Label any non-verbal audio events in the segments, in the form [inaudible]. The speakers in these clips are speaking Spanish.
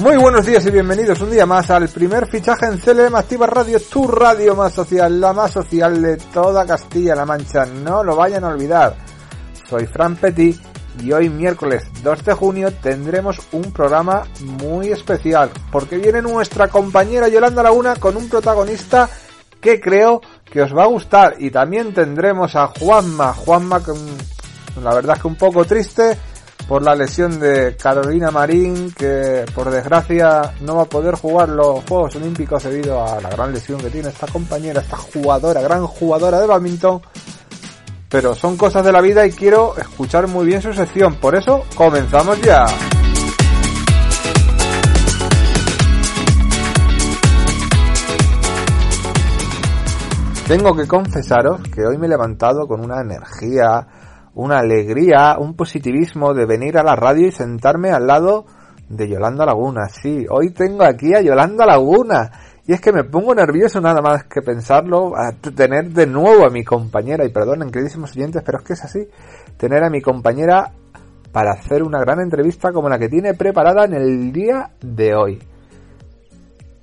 Muy buenos días y bienvenidos un día más al primer fichaje en CLM Activa Radio, tu radio más social, la más social de toda Castilla-La Mancha. No lo vayan a olvidar. Soy Fran Petit y hoy miércoles 2 de junio tendremos un programa muy especial porque viene nuestra compañera Yolanda Laguna con un protagonista que creo que os va a gustar y también tendremos a Juanma, Juanma con la verdad es que un poco triste por la lesión de Carolina Marín, que por desgracia no va a poder jugar los Juegos Olímpicos debido a la gran lesión que tiene esta compañera, esta jugadora, gran jugadora de badminton. Pero son cosas de la vida y quiero escuchar muy bien su sección, por eso comenzamos ya. Tengo que confesaros que hoy me he levantado con una energía, una alegría, un positivismo de venir a la radio y sentarme al lado de Yolanda Laguna. Sí, hoy tengo aquí a Yolanda Laguna. Y es que me pongo nervioso nada más que pensarlo, a tener de nuevo a mi compañera, y perdonen queridísimos oyentes, pero es que es así, tener a mi compañera para hacer una gran entrevista como la que tiene preparada en el día de hoy.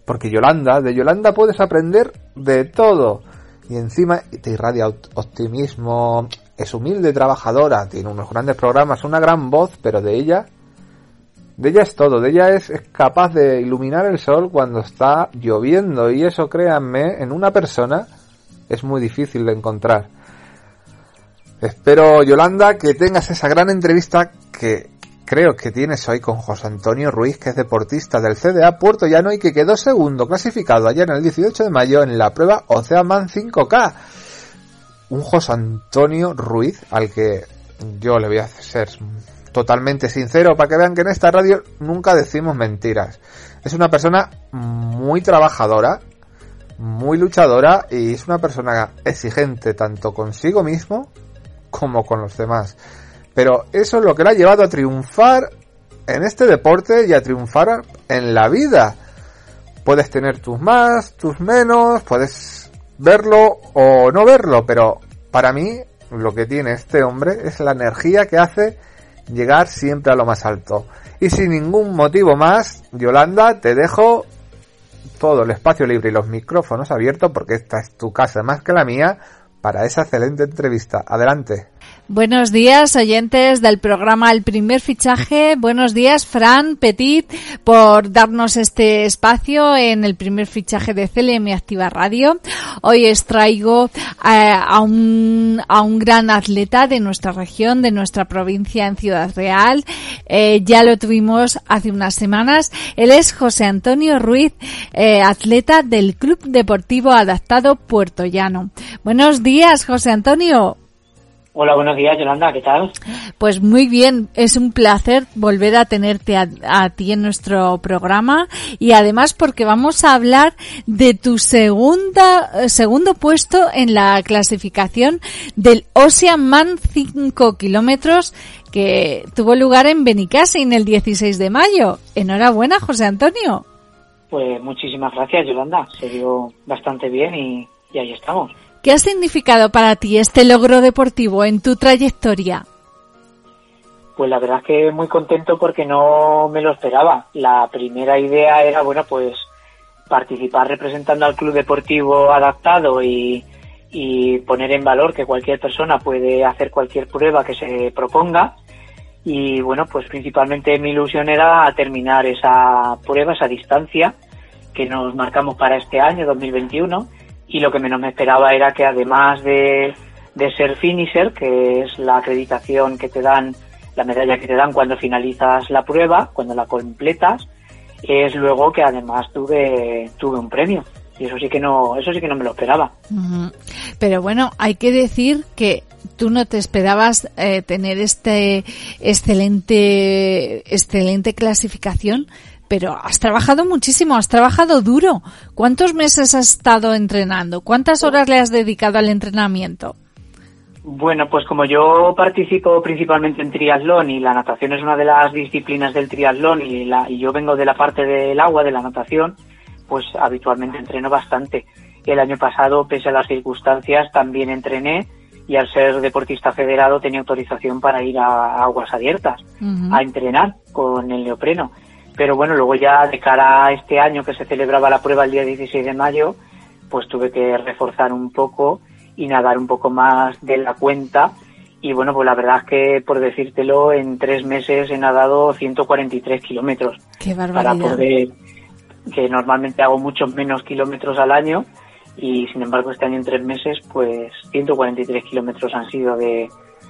Porque Yolanda, de Yolanda puedes aprender de todo. Y encima te irradia optimismo, es humilde, trabajadora, tiene unos grandes programas, una gran voz, pero de ella, de ella es todo, de ella es, capaz de iluminar el sol cuando está lloviendo y eso, créanme, en una persona es muy difícil de encontrar. Espero, Yolanda, que tengas esa gran entrevista que creo que tienes hoy con José Antonio Ruiz, que es deportista del CDA Puerto Llano y que quedó segundo clasificado ayer en el 18 de mayo en la prueba Oceanman 5K un José Antonio Ruiz al que yo le voy a ser totalmente sincero para que vean que en esta radio nunca decimos mentiras. Es una persona muy trabajadora, muy luchadora y es una persona exigente tanto consigo mismo como con los demás. Pero eso es lo que le ha llevado a triunfar en este deporte y a triunfar en la vida. Puedes tener tus más, tus menos, puedes verlo o no verlo, pero para mí lo que tiene este hombre es la energía que hace llegar siempre a lo más alto. Y sin ningún motivo más, Yolanda, te dejo todo el espacio libre y los micrófonos abiertos porque esta es tu casa más que la mía para esa excelente entrevista. Adelante. Buenos días, oyentes del programa El Primer Fichaje. Buenos días, Fran Petit, por darnos este espacio en el primer fichaje de CLM Activa Radio. Hoy os traigo eh, a, un, a un gran atleta de nuestra región, de nuestra provincia en Ciudad Real. Eh, ya lo tuvimos hace unas semanas. Él es José Antonio Ruiz, eh, atleta del Club Deportivo Adaptado Puerto Llano. Buenos días, José Antonio. Hola, buenos días, Yolanda, ¿qué tal? Pues muy bien, es un placer volver a tenerte a, ti en nuestro programa y además porque vamos a hablar de tu segunda, eh, segundo puesto en la clasificación del Ocean Man 5 kilómetros que tuvo lugar en en el 16 de mayo. Enhorabuena, José Antonio. Pues muchísimas gracias, Yolanda. Se dio bastante bien y ahí estamos. ¿Qué ha significado para ti este logro deportivo en tu trayectoria? Pues la verdad es que muy contento porque no me lo esperaba. La primera idea era, bueno, pues participar representando al club deportivo adaptado y, poner en valor que cualquier persona puede hacer cualquier prueba que se proponga. Y bueno, pues principalmente mi ilusión era terminar esa prueba, esa distancia que nos marcamos para este año 2021 y lo que menos me esperaba era que además de, ser finisher, que es la acreditación que te dan, la medalla que te dan cuando finalizas la prueba, cuando la completas, es luego que además tuve, tuve un premio. Y eso sí que no, eso sí que no me lo esperaba. Pero bueno, hay que decir que tú no te esperabas eh, tener este excelente, excelente clasificación, pero has trabajado muchísimo, has trabajado duro. ¿Cuántos meses has estado entrenando? ¿Cuántas horas le has dedicado al entrenamiento? Bueno, pues como yo participo principalmente en triatlón y la natación es una de las disciplinas del triatlón y, la, y yo vengo de la parte del agua, de la natación, pues habitualmente entreno bastante. El año pasado, pese a las circunstancias, también entrené y al ser deportista federado tenía autorización para ir a aguas abiertas a entrenar con el neopreno Pero bueno, luego ya de cara a este año que se celebraba la prueba el día 16 de mayo, pues tuve que reforzar un poco y nadar un poco más de la cuenta. Y bueno, pues la verdad es que, por decírtelo, en tres meses he nadado 143 kilómetros. ¡Qué barbaridad! Para poder, que normalmente hago muchos menos kilómetros al año y sin embargo este año en tres meses pues 143 kilómetros han sido de,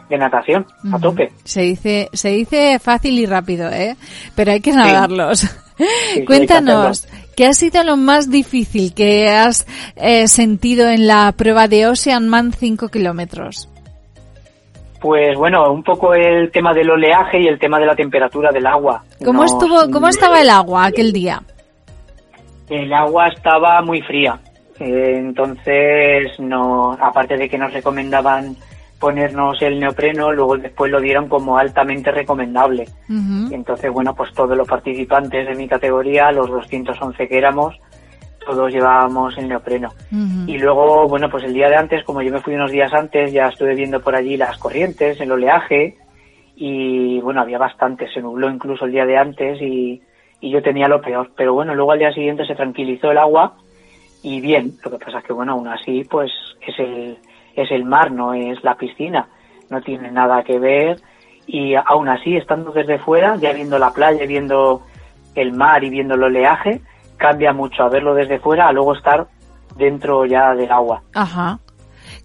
de natación a tope. Se dice, se dice fácil y rápido, ¿eh? Pero hay que nadarlos. [laughs] Cuéntanos, ¿qué ha sido lo más difícil que has eh, sentido en la prueba de Ocean Man 5 kilómetros? Pues bueno, un poco el tema del oleaje y el tema de la temperatura del agua. ¿Cómo estuvo, cómo estaba el agua aquel día? El agua estaba muy fría. Eh, entonces, no, aparte de que nos recomendaban ponernos el neopreno, luego después lo dieron como altamente recomendable. Entonces, bueno, pues todos los participantes de mi categoría, los 211 que éramos, todos llevábamos el neopreno. Y luego, bueno, pues el día de antes, como yo me fui unos días antes, ya estuve viendo por allí las corrientes, el oleaje, y bueno, había bastante, se nubló incluso el día de antes y, y yo tenía lo peor. Pero bueno, luego al día siguiente se tranquilizó el agua y bien, lo que pasa es que bueno, aún así pues es el, es el mar, no es la piscina, no tiene nada que ver y aún así estando desde fuera, ya viendo la playa, viendo el mar y viendo el oleaje, cambia mucho a verlo desde fuera a luego estar dentro ya del agua. Ajá.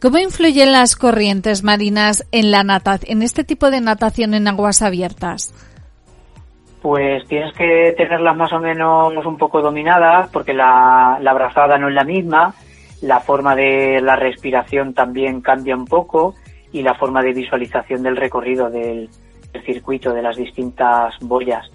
¿Cómo influyen las corrientes marinas en la natación, en este tipo de natación en aguas abiertas? Pues tienes que tenerlas más o menos un poco dominadas porque la, la brazada no es la misma, la forma de la respiración también cambia un poco y la forma de visualización del recorrido del, circuito de las distintas boyas.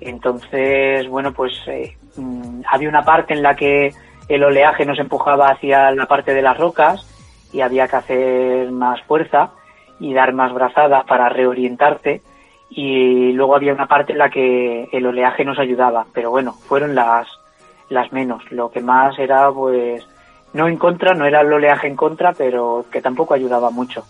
Entonces, bueno, pues eh, mm, había una parte en la que el oleaje nos empujaba hacia la parte de las rocas y había que hacer más fuerza y dar más brazadas para reorientarte y luego había una parte en la que el oleaje nos ayudaba, pero bueno, fueron las, las menos. Lo que más era pues no en contra, no era el oleaje en contra, pero que tampoco ayudaba mucho.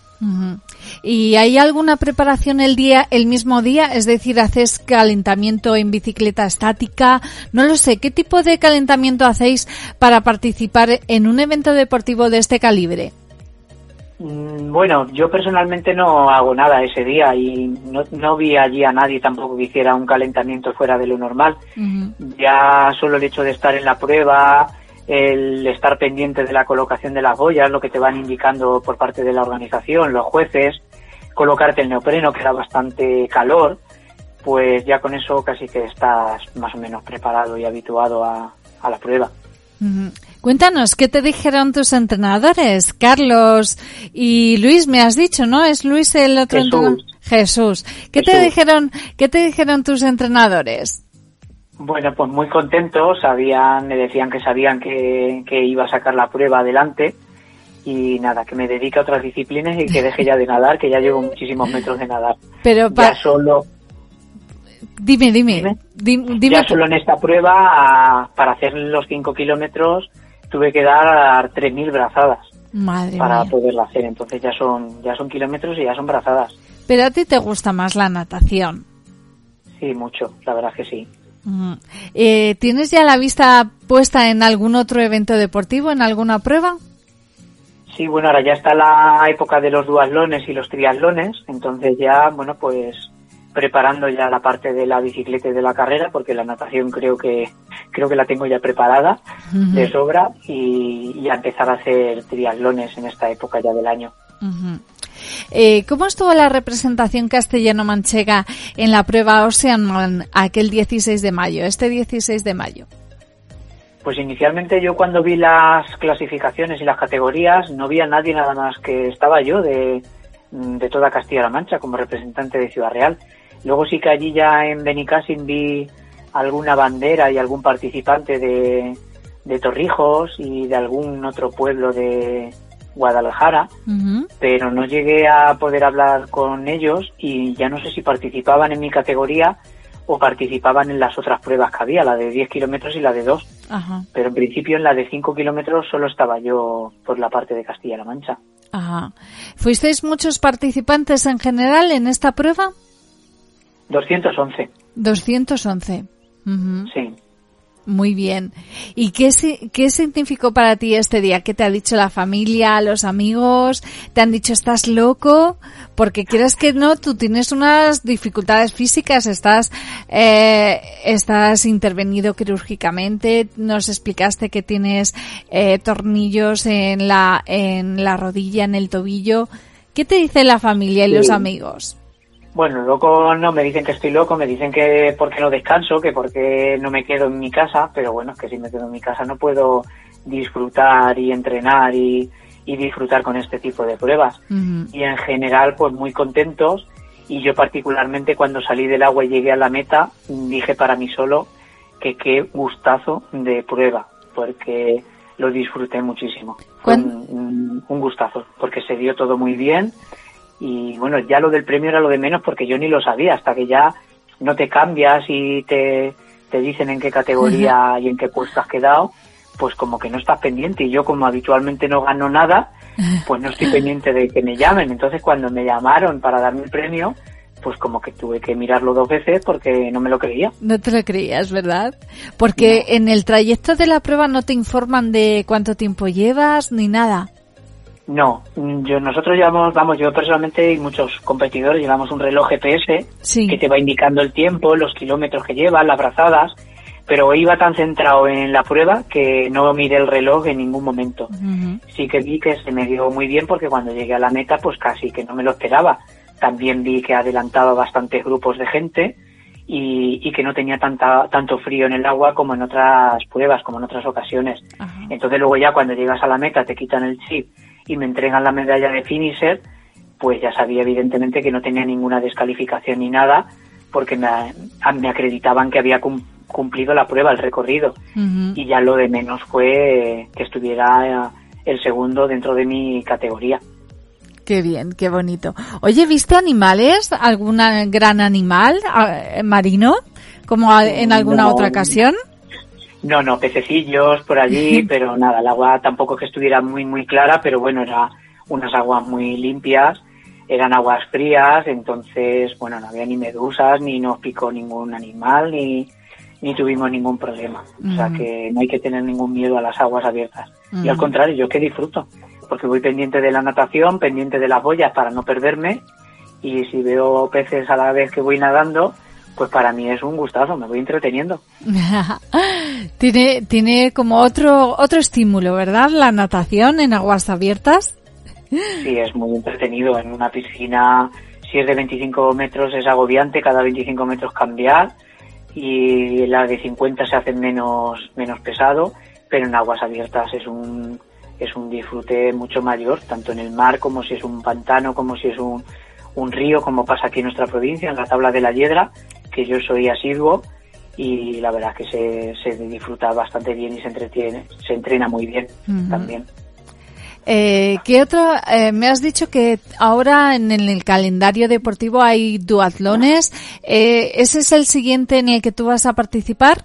¿Y hay alguna preparación el día, el mismo día? Es decir, ¿haces calentamiento en bicicleta estática? No lo sé. ¿Qué tipo de calentamiento hacéis para participar en un evento deportivo de este calibre? Mm, bueno, yo personalmente no hago nada ese día y no, vi allí a nadie tampoco que hiciera un calentamiento fuera de lo normal. Ya solo el hecho de estar en la prueba, el estar pendiente de la colocación de las boyas, lo que te van indicando por parte de la organización, los jueces, colocarte el neopreno, que da bastante calor, pues ya con eso casi que estás más o menos preparado y habituado a, la prueba. Cuéntanos, ¿qué te dijeron tus entrenadores? Carlos y Luis, me has dicho, ¿no? ¿Es Luis el otro entrenador? Jesús. ¿Qué te dijeron, qué te dijeron tus entrenadores? Bueno, pues muy contentos, sabían, me decían que sabían que, iba a sacar la prueba adelante y nada, que me dedique a otras disciplinas y que deje ya de nadar, que ya llevo muchísimos metros de nadar. Pero para... solo Dime, dime. dime. ya solo en esta prueba, para hacer los 5 kilómetros, tuve que dar 3.000 brazadas para poderla hacer. Entonces ya son, ya son kilómetros y ya son brazadas. Pero a ti te gusta más la natación. Sí, mucho, la verdad que sí. Eh, ¿Tienes ya la vista puesta en algún otro evento deportivo, en alguna prueba? Sí, bueno, ahora ya está la época de los duatlones y los triatlones, entonces ya, bueno, pues preparando ya la parte de la bicicleta y de la carrera, porque la natación creo que creo que la tengo ya preparada de sobra y, ya empezar a hacer triatlones en esta época ya del año. Eh, ¿Cómo estuvo la representación castellano-manchega en la prueba Ocean aquel 16 de mayo, este 16 de mayo? Pues inicialmente yo cuando vi las clasificaciones y las categorías no vi a nadie nada más que estaba yo de, de toda Castilla-La Mancha como representante de Ciudad Real. Luego sí que allí ya en Benicassin vi alguna bandera y algún participante de, de Torrijos y de algún otro pueblo de Guadalajara, pero no llegué a poder hablar con ellos y ya no sé si participaban en mi categoría o participaban en las otras pruebas que había, la de 10 kilómetros y la de 2. Pero en principio en la de 5 kilómetros solo estaba yo por la parte de Castilla-La Mancha. Ajá. ¿Fuisteis muchos participantes en general en esta prueba? 211. 211. Sí. Muy bien. ¿Y qué, qué significó para ti este día? ¿Qué te ha dicho la familia, los amigos? ¿Te han dicho estás loco? Porque quieras que no, tú tienes unas dificultades físicas, estás, eh, estás intervenido quirúrgicamente, nos explicaste que tienes eh, tornillos en la, en la rodilla, en el tobillo. ¿Qué te dice la familia y los amigos? Bueno, loco no, me dicen que estoy loco, me dicen que porque no descanso, que porque no me quedo en mi casa, pero bueno, que si me quedo en mi casa no puedo disfrutar y entrenar y, disfrutar con este tipo de pruebas. Y en general, pues muy contentos. Y yo particularmente cuando salí del agua y llegué a la meta, dije para mí solo que qué gustazo de prueba, porque lo disfruté muchísimo. Fue un gustazo, porque se dio todo muy bien y bueno, ya lo del premio era lo de menos porque yo ni lo sabía, hasta que ya no te cambias y te, te dicen en qué categoría y en qué puesto has quedado, pues como que no estás pendiente. Y yo como habitualmente no gano nada, [laughs] pues no estoy pendiente de que me llamen. Entonces cuando me llamaron para darme el premio, pues como que tuve que mirarlo dos veces porque no me lo creía. No te lo creías, ¿verdad? Porque en el trayecto de la prueba no te informan de cuánto tiempo llevas ni nada. No, yo, nosotros llevamos, vamos, yo personalmente y muchos competidores llevamos un reloj GPS que te va indicando el tiempo, los kilómetros que llevas, las brazadas, pero iba tan centrado en la prueba que no miré el reloj en ningún momento. Sí que vi que se me dio muy bien porque cuando llegué a la meta pues casi que no me lo esperaba. También vi que adelantaba bastantes grupos de gente y, que no tenía tanta, tanto frío en el agua como en otras pruebas, como en otras ocasiones. Entonces luego ya cuando llegas a la meta te quitan el chip y me entregan la medalla de finisher, pues ya sabía evidentemente que no tenía ninguna descalificación ni nada, porque me, me acreditaban que había cumplido la prueba, el recorrido. Y ya lo de menos fue que estuviera el segundo dentro de mi categoría. Qué bien, qué bonito. Oye, ¿viste animales? ¿Algún gran animal eh, marino? Como en alguna otra ocasión. No, no, pececillos por allí, [laughs] pero nada, el agua tampoco que estuviera muy, muy clara, pero bueno, era unas aguas muy limpias, eran aguas frías, entonces, bueno, no había ni medusas, ni nos picó ningún animal, ni, ni tuvimos ningún problema. O sea que no hay que tener ningún miedo a las aguas abiertas. Y al contrario, yo que disfruto, porque voy pendiente de la natación, pendiente de las boyas para no perderme, y si veo peces a la vez que voy nadando, pues para mí es un gustazo, me voy entreteniendo. [laughs] tiene, tiene como otro, otro estímulo, ¿verdad? La natación en aguas abiertas. Sí, es muy entretenido. En una piscina, si es de 25 metros, es agobiante cada 25 metros cambiar y la de 50 se hace menos, menos pesado, pero en aguas abiertas es un, es un disfrute mucho mayor, tanto en el mar como si es un pantano, como si es un, un río, como pasa aquí en nuestra provincia, en la tabla de la Hiedra, que yo soy asiduo y la verdad es que se, se disfruta bastante bien y se entretiene, se entrena muy bien también. Eh, ¿Qué otro? Eh, me has dicho que ahora en el, calendario deportivo hay duatlones. Eh, ¿Ese es el siguiente en el que tú vas a participar?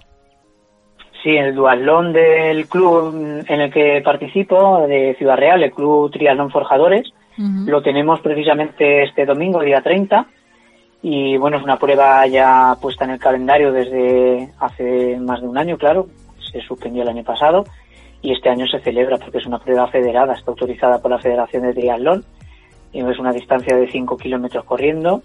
Sí, el duatlón del club en el que participo, de Ciudad Real, el Club Triatlón Forjadores, lo tenemos precisamente este domingo, día 30 y bueno, es una prueba ya puesta en el calendario desde hace más de un año, claro, se suspendió el año pasado y este año se celebra porque es una prueba federada, está autorizada por la Federación de Triatlón. Y es una distancia de 5 kilómetros corriendo,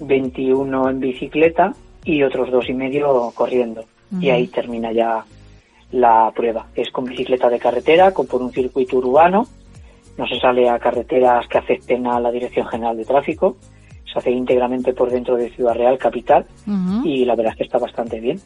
21 en bicicleta y otros dos y medio corriendo. Y ahí termina ya la prueba. Es con bicicleta de carretera, con por un circuito urbano, no se sale a carreteras que afecten a la Dirección General de Tráfico se hace íntegramente por dentro de Ciudad Real Capital y la verdad es que está bastante bien.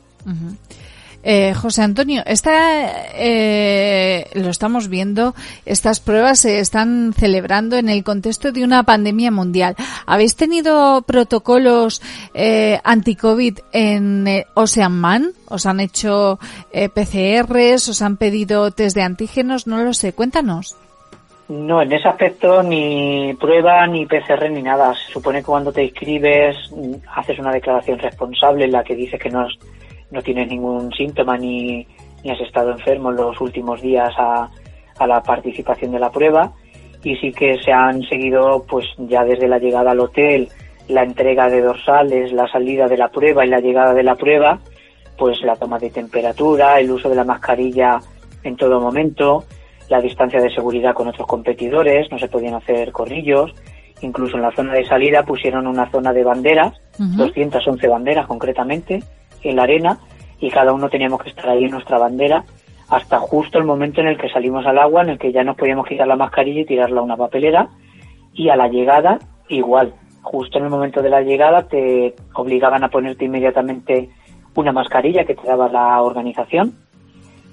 Eh, José Antonio, esta, eh, lo estamos viendo, estas pruebas se están celebrando en el contexto de una pandemia mundial. ¿Habéis tenido protocolos eh, anti-COVID en eh, Ocean Man? ¿Os han hecho eh, PCRs? ¿Os han pedido test de antígenos? No lo sé, cuéntanos. No, en ese aspecto ni prueba, ni PCR, ni nada. Se supone que cuando te inscribes haces una declaración responsable en la que dices que no, no tienes ningún síntoma ni, ni has estado enfermo en los últimos días a, a la participación de la prueba. Y sí que se han seguido, pues ya desde la llegada al hotel, la entrega de dorsales, la salida de la prueba y la llegada de la prueba, pues la toma de temperatura, el uso de la mascarilla en todo momento, la distancia de seguridad con otros competidores, no se podían hacer corrillos, incluso en la zona de salida pusieron una zona de banderas, 211 banderas concretamente, en la arena, y cada uno teníamos que estar ahí en nuestra bandera hasta justo el momento en el que salimos al agua, en el que ya nos podíamos quitar la mascarilla y tirarla a una papelera, y a la llegada igual, justo en el momento de la llegada te obligaban a ponerte inmediatamente una mascarilla que te daba la organización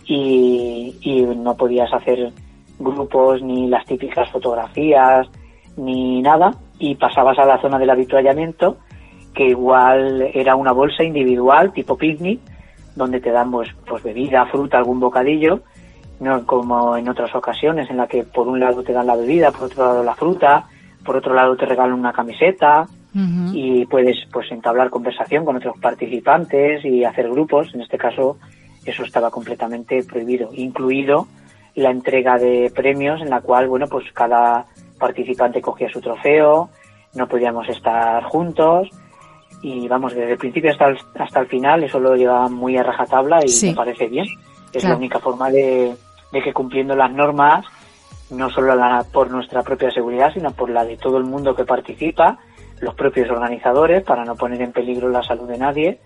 y, no podías hacer grupos ni las típicas fotografías ni nada y pasabas a la zona del habituallamiento que igual era una bolsa individual tipo picnic donde te dan pues, pues bebida, fruta, algún bocadillo no como en otras ocasiones en la que por un lado te dan la bebida, por otro lado la fruta, por otro lado te regalan una camiseta y puedes pues entablar conversación con otros participantes y hacer grupos. En este caso eso estaba completamente prohibido, incluido la entrega de premios en la cual bueno pues cada participante cogía su trofeo, no podíamos estar juntos y vamos desde el principio hasta el, hasta el final eso lo llevaba muy a rajatabla y me parece bien. Es la única forma de, de que cumpliendo las normas no solo por nuestra propia seguridad, sino por la de todo el mundo que participa, los propios organizadores, para no poner en peligro la salud de nadie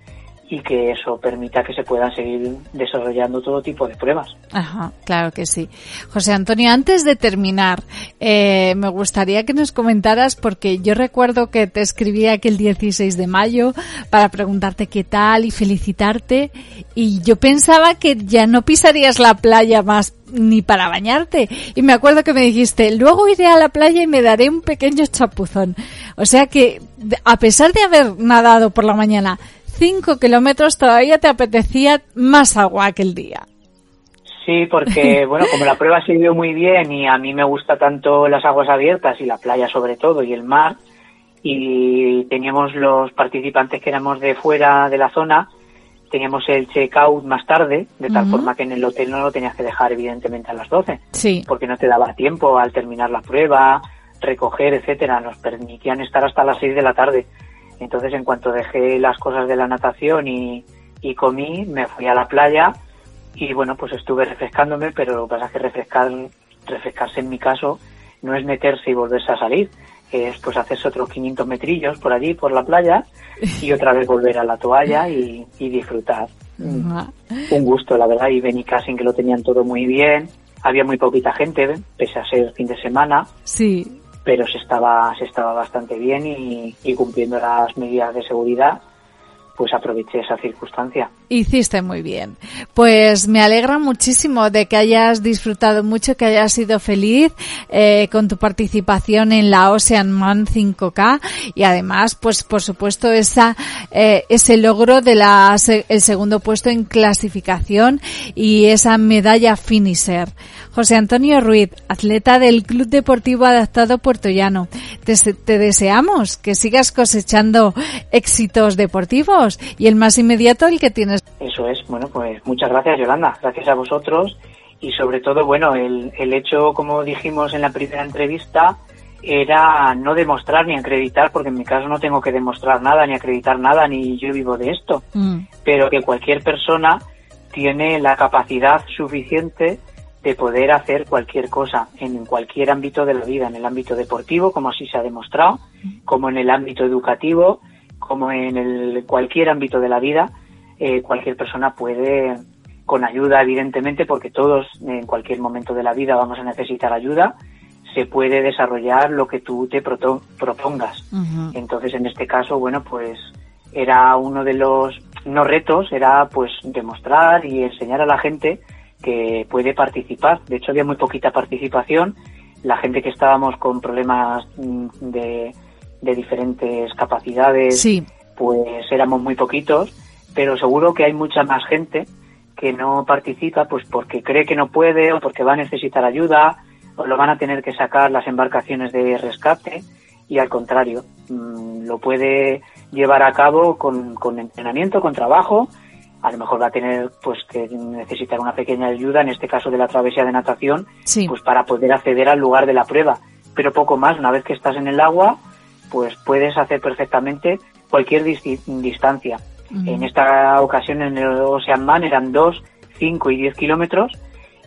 y que eso permita que se puedan seguir desarrollando todo tipo de pruebas. Ajá, claro que sí. José Antonio, antes de terminar, eh, me gustaría que nos comentaras, porque yo recuerdo que te escribí aquel 16 de mayo para preguntarte qué tal y felicitarte, y yo pensaba que ya no pisarías la playa más ni para bañarte. Y me acuerdo que me dijiste, luego iré a la playa y me daré un pequeño chapuzón. O sea que, a pesar de haber nadado por la mañana cinco kilómetros, todavía te apetecía más agua aquel día. Sí, porque, [laughs] bueno, como la prueba se dio muy bien y a mí me gusta tanto las aguas abiertas y la playa sobre todo y el mar, y teníamos los participantes que éramos de fuera de la zona, teníamos el check-out más tarde, de tal forma que en el hotel no lo tenías que dejar evidentemente a las 12, sí. porque no te daba tiempo al terminar la prueba, recoger, etcétera, nos permitían estar hasta las 6 de la tarde. Entonces, en cuanto dejé las cosas de la natación y, comí, me fui a la playa y bueno, pues estuve refrescándome, pero lo que pasa es que refrescar, refrescarse en mi caso no es meterse y volverse a salir, es pues hacerse otros 500 metrillos por allí, por la playa, y otra vez volver a la toalla y, disfrutar. Un gusto, la verdad, y casi en que lo tenían todo muy bien, había muy poquita gente, pese a ser fin de semana. Sí. Pero se estaba, se estaba bastante bien y, y cumpliendo las medidas de seguridad pues aproveché esa circunstancia. Hiciste muy bien. Pues me alegra muchísimo de que hayas disfrutado mucho, que hayas sido feliz eh, con tu participación en la Ocean Man 5K y además, pues por supuesto, esa eh, ese logro de la el segundo puesto en clasificación y esa medalla finisher. José Antonio Ruiz, atleta del Club Deportivo Adaptado Puerto Llano. te deseamos que sigas cosechando éxitos deportivos y el más inmediato el que tienes. Eso es, bueno, pues muchas gracias Yolanda, gracias a vosotros. Y sobre todo, bueno, el, el hecho, como dijimos en la primera entrevista, era no demostrar ni acreditar, porque en mi caso no tengo que demostrar nada, ni acreditar nada, ni yo vivo de esto, mm. pero que cualquier persona tiene la capacidad suficiente de poder hacer cualquier cosa en cualquier ámbito de la vida, en el ámbito deportivo, como así se ha demostrado, como en el ámbito educativo, como en el, cualquier ámbito de la vida, eh, cualquier persona puede, con ayuda evidentemente, porque todos en cualquier momento de la vida vamos a necesitar ayuda, se puede desarrollar lo que tú te propongas. Entonces, en este caso, bueno, pues era uno de los no retos, era pues demostrar y enseñar a la gente que puede participar. De hecho, había muy poquita participación. La gente que estábamos con problemas mm, de, de diferentes capacidades, pues éramos muy poquitos, pero seguro que hay mucha más gente que no participa pues porque cree que no puede o porque va a necesitar ayuda o lo van a tener que sacar las embarcaciones de rescate y al contrario, mm, lo puede llevar a cabo con, con entrenamiento, con trabajo, a lo mejor va a tener pues que necesitar una pequeña ayuda, en este caso de la travesía de natación, pues para poder acceder al lugar de la prueba, pero poco más, una vez que estás en el agua, pues puedes hacer perfectamente cualquier distancia. En esta ocasión en el Ocean Man eran 2, 5 y 10 kilómetros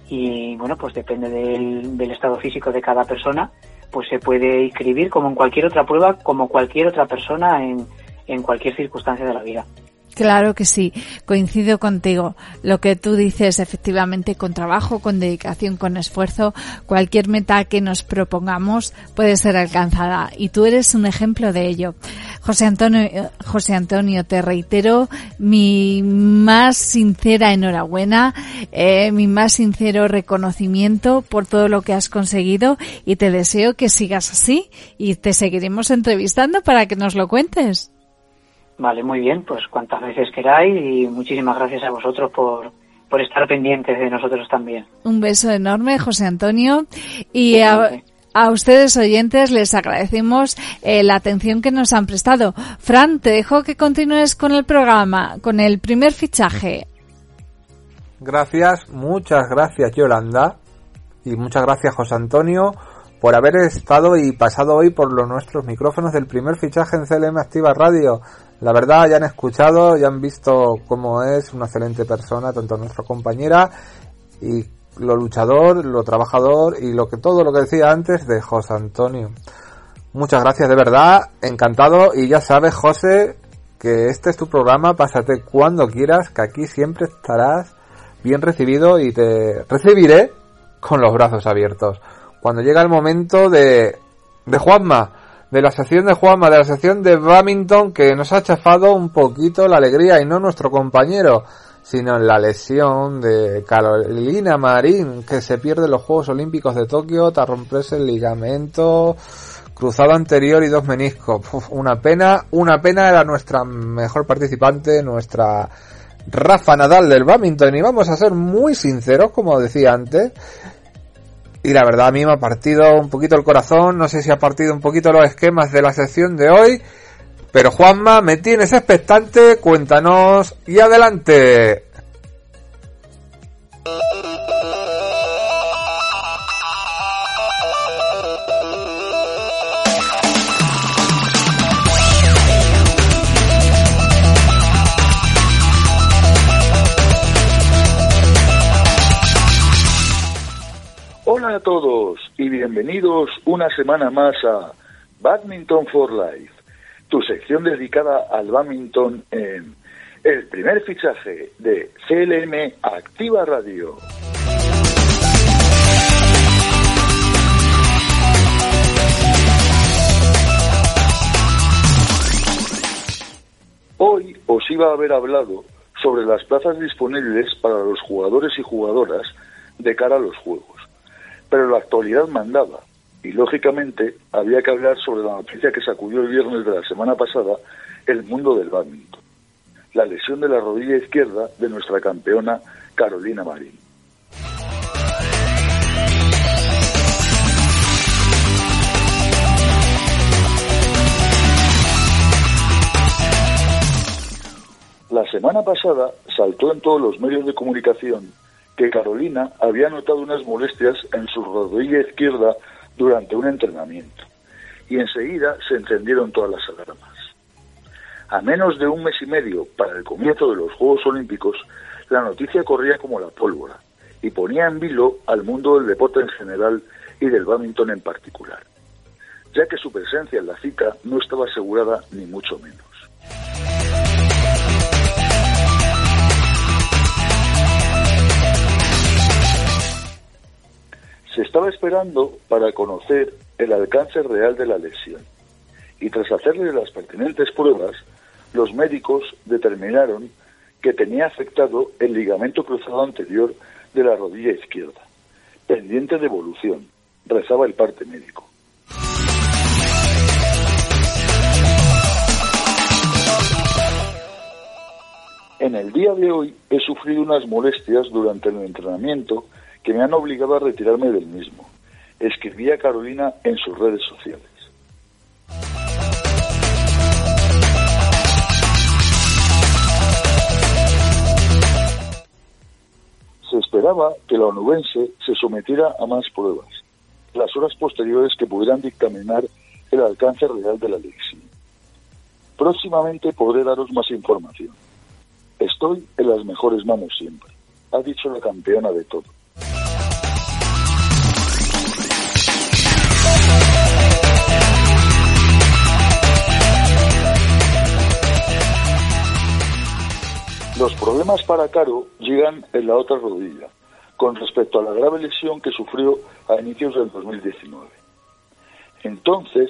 y bueno, pues depende del, del estado físico de cada persona, pues se puede inscribir como en cualquier otra prueba, como cualquier otra persona en, en cualquier circunstancia de la vida. Claro que sí, coincido contigo. Lo que tú dices, efectivamente, con trabajo, con dedicación, con esfuerzo, cualquier meta que nos propongamos puede ser alcanzada. Y tú eres un ejemplo de ello. José Antonio, José Antonio, te reitero mi más sincera enhorabuena, eh, mi más sincero reconocimiento por todo lo que has conseguido y te deseo que sigas así y te seguiremos entrevistando para que nos lo cuentes. Vale, muy bien, pues cuantas veces queráis y muchísimas gracias a vosotros por, por estar pendientes de nosotros también. Un beso enorme, José Antonio. Y a, a, ustedes oyentes les agradecemos eh, la atención que nos han prestado. Fran, te dejo que continúes con el programa, con el primer fichaje. Gracias, muchas gracias Yolanda y muchas gracias José Antonio por haber estado y pasado hoy por los nuestros micrófonos del primer fichaje en CLM Activa Radio. La verdad, ya han escuchado, ya han visto cómo es una excelente persona, tanto nuestra compañera y lo luchador, lo trabajador y lo que todo lo que decía antes de José Antonio. Muchas gracias de verdad, encantado y ya sabes José que este es tu programa, pásate cuando quieras, que aquí siempre estarás bien recibido y te recibiré con los brazos abiertos. Cuando llega el momento de, de Juanma, de la sección de Juanma, de la sección de Badminton, que nos ha chafado un poquito la alegría y no nuestro compañero, sino la lesión de Carolina Marín, que se pierde los Juegos Olímpicos de Tokio tras romperse el ligamento cruzado anterior y dos meniscos. una pena, una pena era nuestra mejor participante, nuestra Rafa Nadal del badminton y vamos a ser muy sinceros, como decía antes, y la verdad a mí me ha partido un poquito el corazón, no sé si ha partido un poquito los esquemas de la sección de hoy, pero Juanma, me tienes expectante, cuéntanos y adelante. Hola a todos y bienvenidos una semana más a Badminton for Life, tu sección dedicada al badminton en el primer fichaje de CLM Activa Radio. Hoy os iba a haber hablado sobre las plazas disponibles para los jugadores y jugadoras de cara a los Juegos pero la actualidad mandaba y lógicamente había que hablar sobre la noticia que sacudió el viernes de la semana pasada el mundo del badminton, la lesión de la rodilla izquierda de nuestra campeona Carolina Marín. La semana pasada saltó en todos los medios de comunicación que Carolina había notado unas molestias en su rodilla izquierda durante un entrenamiento y enseguida se encendieron todas las alarmas. A menos de un mes y medio para el comienzo de los Juegos Olímpicos, la noticia corría como la pólvora y ponía en vilo al mundo del deporte en general y del badminton en particular, ya que su presencia en la cita no estaba asegurada ni mucho menos. Se estaba esperando para conocer el alcance real de la lesión y tras hacerle las pertinentes pruebas, los médicos determinaron que tenía afectado el ligamento cruzado anterior de la rodilla izquierda, pendiente de evolución, rezaba el parte médico. En el día de hoy he sufrido unas molestias durante el entrenamiento que me han obligado a retirarme del mismo. Escribía Carolina en sus redes sociales. Se esperaba que la onubense se sometiera a más pruebas, las horas posteriores que pudieran dictaminar el alcance real de la lesión. Próximamente podré daros más información. Estoy en las mejores manos siempre, ha dicho la campeona de todo. Los problemas para Caro llegan en la otra rodilla, con respecto a la grave lesión que sufrió a inicios del 2019. Entonces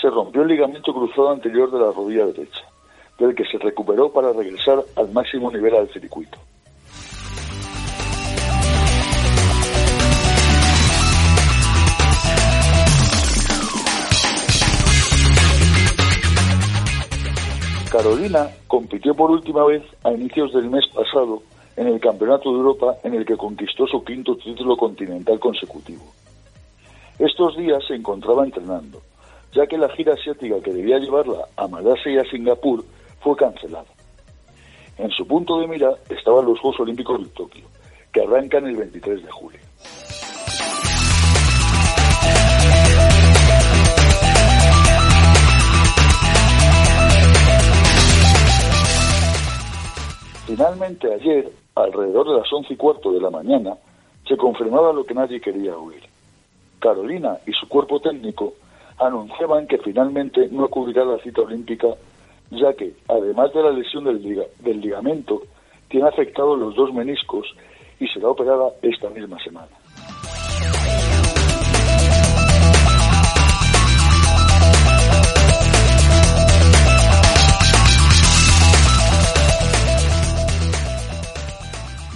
se rompió el ligamento cruzado anterior de la rodilla derecha, del que se recuperó para regresar al máximo nivel del circuito. Carolina compitió por última vez a inicios del mes pasado en el Campeonato de Europa en el que conquistó su quinto título continental consecutivo. Estos días se encontraba entrenando, ya que la gira asiática que debía llevarla a Malasia y a Singapur fue cancelada. En su punto de mira estaban los Juegos Olímpicos de Tokio, que arrancan el 23 de julio. Finalmente ayer, alrededor de las once y cuarto de la mañana, se confirmaba lo que nadie quería oír. Carolina y su cuerpo técnico anunciaban que finalmente no acudirá a la cita olímpica, ya que, además de la lesión del, del ligamento, tiene afectados los dos meniscos y será operada esta misma semana.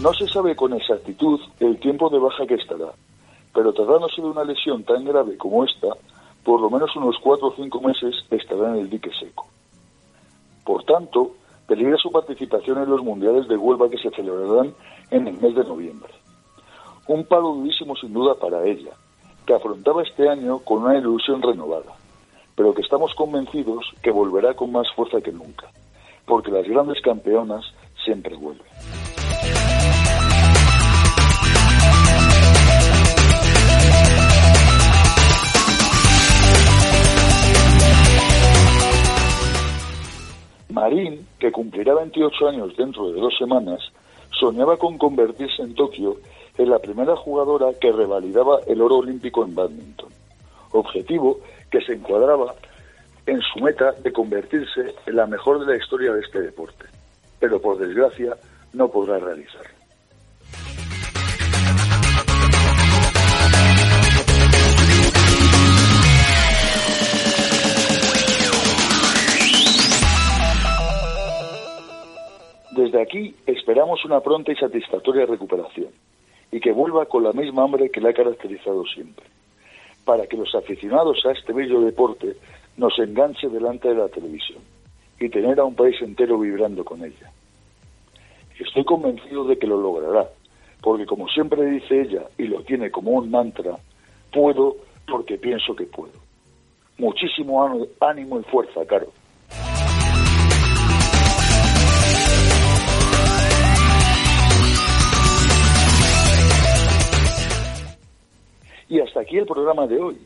No se sabe con exactitud el tiempo de baja que estará, pero tratándose de una lesión tan grave como esta, por lo menos unos cuatro o cinco meses estará en el dique seco. Por tanto, peligra su participación en los mundiales de Huelva que se celebrarán en el mes de noviembre. Un palo durísimo sin duda para ella, que afrontaba este año con una ilusión renovada, pero que estamos convencidos que volverá con más fuerza que nunca, porque las grandes campeonas siempre vuelven. Marín, que cumplirá 28 años dentro de dos semanas, soñaba con convertirse en Tokio en la primera jugadora que revalidaba el oro olímpico en badminton, objetivo que se encuadraba en su meta de convertirse en la mejor de la historia de este deporte, pero por desgracia no podrá realizarlo. Desde aquí esperamos una pronta y satisfactoria recuperación y que vuelva con la misma hambre que la ha caracterizado siempre, para que los aficionados a este bello deporte nos enganche delante de la televisión y tener a un país entero vibrando con ella. Estoy convencido de que lo logrará, porque como siempre dice ella y lo tiene como un mantra, puedo porque pienso que puedo. Muchísimo ánimo y fuerza, Caro. Y hasta aquí el programa de hoy.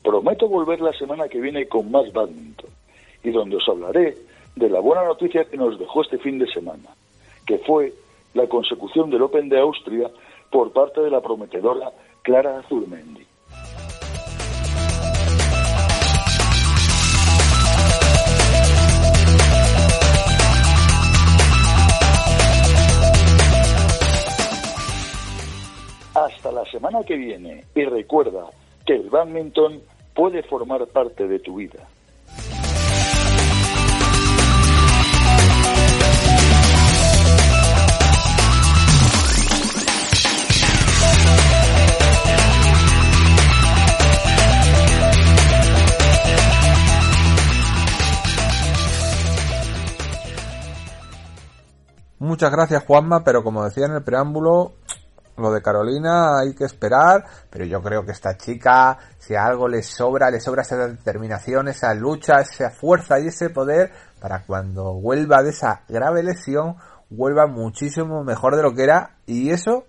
Prometo volver la semana que viene con más badminton y donde os hablaré de la buena noticia que nos dejó este fin de semana, que fue la consecución del Open de Austria por parte de la prometedora Clara Azurmendi. Hasta la semana que viene y recuerda que el badminton puede formar parte de tu vida. Muchas gracias Juanma, pero como decía en el preámbulo, lo de Carolina hay que esperar, pero yo creo que esta chica, si algo le sobra, le sobra esa determinación, esa lucha, esa fuerza y ese poder para cuando vuelva de esa grave lesión, vuelva muchísimo mejor de lo que era. Y eso,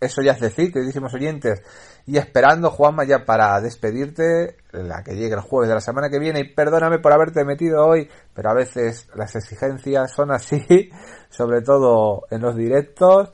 eso ya es decir, queridísimos oyentes, y esperando Juanma ya para despedirte, la que llegue el jueves de la semana que viene. Y perdóname por haberte metido hoy, pero a veces las exigencias son así, [laughs] sobre todo en los directos.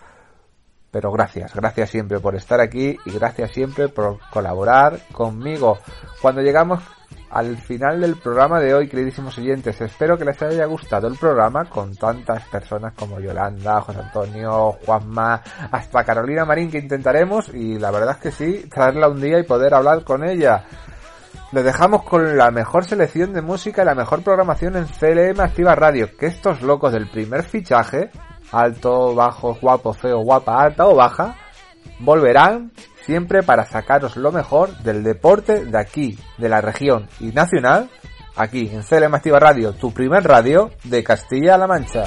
Pero gracias, gracias siempre por estar aquí y gracias siempre por colaborar conmigo. Cuando llegamos al final del programa de hoy, queridísimos oyentes, espero que les haya gustado el programa con tantas personas como Yolanda, José Antonio, Juanma, hasta Carolina Marín que intentaremos y la verdad es que sí, traerla un día y poder hablar con ella. Les dejamos con la mejor selección de música y la mejor programación en CLM Activa Radio, que estos locos del primer fichaje, alto, bajo, guapo, feo, guapa, alta o baja, volverán siempre para sacaros lo mejor del deporte de aquí, de la región y nacional, aquí en CLM Activa Radio, tu primer radio de Castilla-La Mancha.